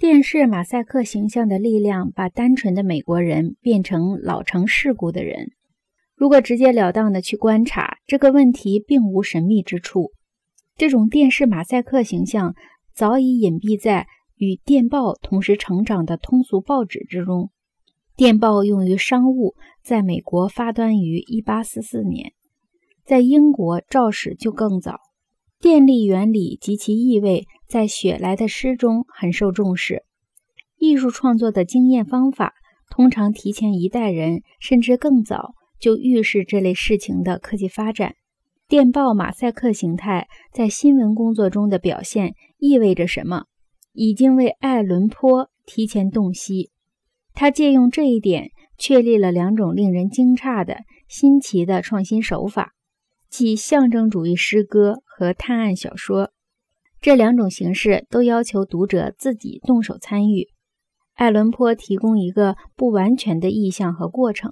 电视马赛克形象的力量，把单纯的美国人变成老成世故的人。如果直截了当的去观察这个问题，并无神秘之处。这种电视马赛克形象早已隐蔽在与电报同时成长的通俗报纸之中。电报用于商务，在美国发端于1844年，在英国肇始就更早。电力原理及其意味在雪莱的诗中很受重视。艺术创作的经验方法通常提前一代人，甚至更早就预示这类事情的科技发展。电报马赛克形态在新闻工作中的表现意味着什么？已经为爱伦坡提前洞悉。他借用这一点，确立了两种令人惊诧的新奇的创新手法。即象征主义诗歌和探案小说，这两种形式都要求读者自己动手参与。爱伦坡提供一个不完全的意象和过程，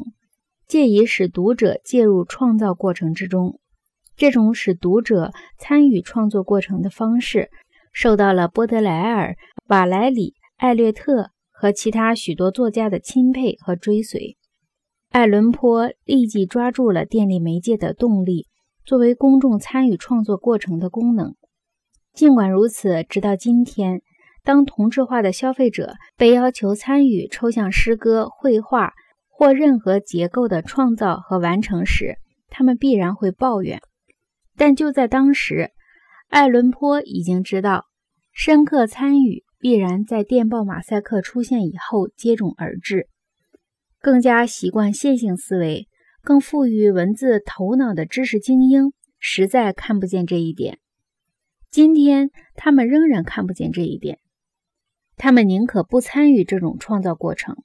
借以使读者介入创造过程之中。这种使读者参与创作过程的方式，受到了波德莱尔、瓦莱里、艾略特和其他许多作家的钦佩和追随。爱伦坡立即抓住了电力媒介的动力。作为公众参与创作过程的功能，尽管如此，直到今天，当同质化的消费者被要求参与抽象诗歌、绘画或任何结构的创造和完成时，他们必然会抱怨。但就在当时，爱伦坡已经知道，深刻参与必然在电报马赛克出现以后接踵而至。更加习惯线性思维。更富于文字头脑的知识精英实在看不见这一点。今天，他们仍然看不见这一点。他们宁可不参与这种创造过程。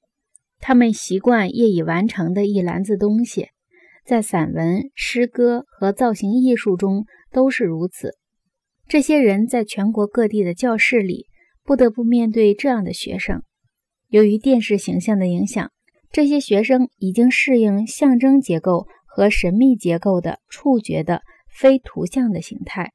他们习惯业已完成的一篮子东西，在散文、诗歌和造型艺术中都是如此。这些人在全国各地的教室里不得不面对这样的学生。由于电视形象的影响。这些学生已经适应象征结构和神秘结构的触觉的非图像的形态。